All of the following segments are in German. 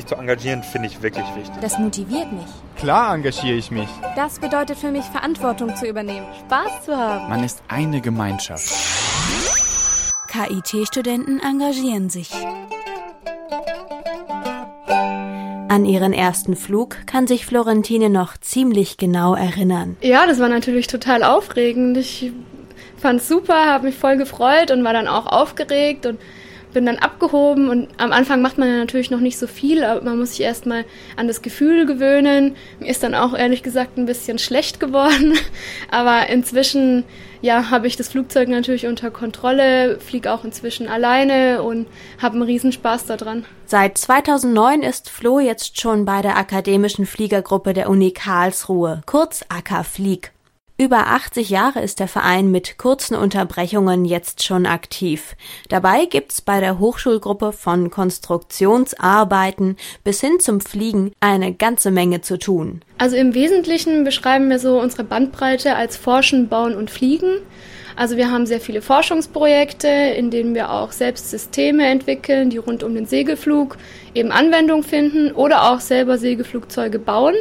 sich zu engagieren, finde ich wirklich wichtig. Das motiviert mich. Klar engagiere ich mich. Das bedeutet für mich, Verantwortung zu übernehmen, Spaß zu haben. Man ist eine Gemeinschaft. KIT-Studenten engagieren sich. An ihren ersten Flug kann sich Florentine noch ziemlich genau erinnern. Ja, das war natürlich total aufregend. Ich fand es super, habe mich voll gefreut und war dann auch aufgeregt und bin dann abgehoben und am Anfang macht man ja natürlich noch nicht so viel, aber man muss sich erstmal an das Gefühl gewöhnen. Mir ist dann auch ehrlich gesagt ein bisschen schlecht geworden, aber inzwischen ja, habe ich das Flugzeug natürlich unter Kontrolle, fliege auch inzwischen alleine und habe einen Riesenspaß daran. Seit 2009 ist Flo jetzt schon bei der akademischen Fliegergruppe der Uni Karlsruhe, kurz AK Flieg. Über 80 Jahre ist der Verein mit kurzen Unterbrechungen jetzt schon aktiv. Dabei gibt's bei der Hochschulgruppe von Konstruktionsarbeiten bis hin zum Fliegen eine ganze Menge zu tun. Also im Wesentlichen beschreiben wir so unsere Bandbreite als Forschen, Bauen und Fliegen. Also wir haben sehr viele Forschungsprojekte, in denen wir auch selbst Systeme entwickeln, die rund um den Segelflug eben Anwendung finden oder auch selber Segelflugzeuge bauen.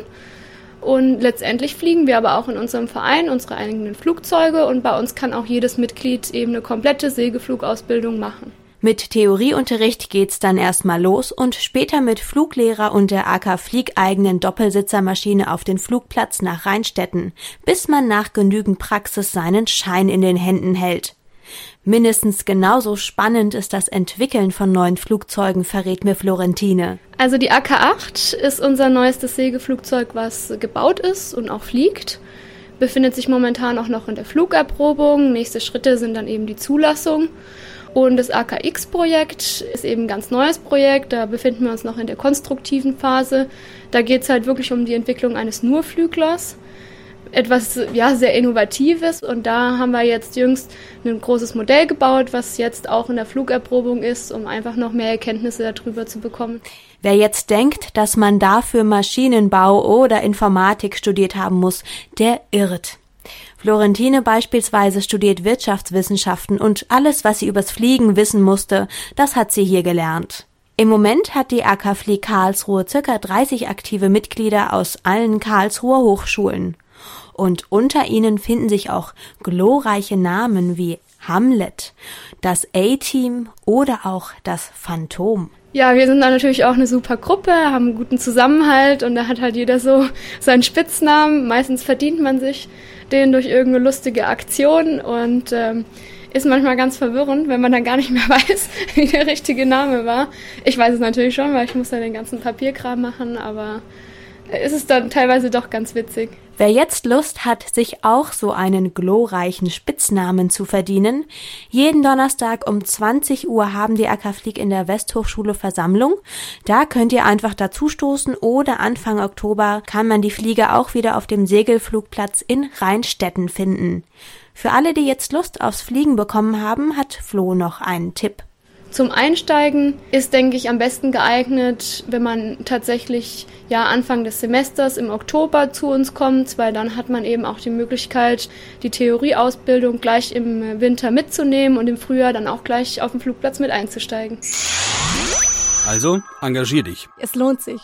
Und letztendlich fliegen wir aber auch in unserem Verein unsere eigenen Flugzeuge und bei uns kann auch jedes Mitglied eben eine komplette Segelflugausbildung machen. Mit Theorieunterricht geht's dann erstmal los und später mit Fluglehrer und der AK Flieg eigenen Doppelsitzermaschine auf den Flugplatz nach Rheinstetten, bis man nach genügend Praxis seinen Schein in den Händen hält. Mindestens genauso spannend ist das Entwickeln von neuen Flugzeugen, verrät mir Florentine. Also die AK-8 ist unser neuestes Segelflugzeug, was gebaut ist und auch fliegt. Befindet sich momentan auch noch in der Flugerprobung. Nächste Schritte sind dann eben die Zulassung. Und das AKX-Projekt ist eben ein ganz neues Projekt. Da befinden wir uns noch in der konstruktiven Phase. Da geht es halt wirklich um die Entwicklung eines Nurflüglers etwas ja sehr innovatives und da haben wir jetzt jüngst ein großes Modell gebaut, was jetzt auch in der Flugerprobung ist, um einfach noch mehr Erkenntnisse darüber zu bekommen. Wer jetzt denkt, dass man dafür Maschinenbau oder Informatik studiert haben muss, der irrt. Florentine beispielsweise studiert Wirtschaftswissenschaften und alles, was sie übers Fliegen wissen musste, das hat sie hier gelernt. Im Moment hat die AK Flieg Karlsruhe circa 30 aktive Mitglieder aus allen Karlsruher Hochschulen. Und unter ihnen finden sich auch glorreiche Namen wie Hamlet, das A-Team oder auch das Phantom. Ja, wir sind da natürlich auch eine super Gruppe, haben einen guten Zusammenhalt und da hat halt jeder so seinen Spitznamen. Meistens verdient man sich den durch irgendeine lustige Aktion und ähm, ist manchmal ganz verwirrend, wenn man dann gar nicht mehr weiß, wie der richtige Name war. Ich weiß es natürlich schon, weil ich muss ja den ganzen Papierkram machen, aber ist es dann teilweise doch ganz witzig. Wer jetzt Lust hat, sich auch so einen glorreichen Spitznamen zu verdienen, jeden Donnerstag um 20 Uhr haben die Ackerflieg in der Westhochschule Versammlung. Da könnt ihr einfach dazustoßen oder Anfang Oktober kann man die Fliege auch wieder auf dem Segelflugplatz in Rheinstetten finden. Für alle, die jetzt Lust aufs Fliegen bekommen haben, hat Flo noch einen Tipp. Zum Einsteigen ist, denke ich, am besten geeignet, wenn man tatsächlich ja Anfang des Semesters im Oktober zu uns kommt, weil dann hat man eben auch die Möglichkeit, die Theorieausbildung gleich im Winter mitzunehmen und im Frühjahr dann auch gleich auf dem Flugplatz mit einzusteigen. Also, engagier dich. Es lohnt sich.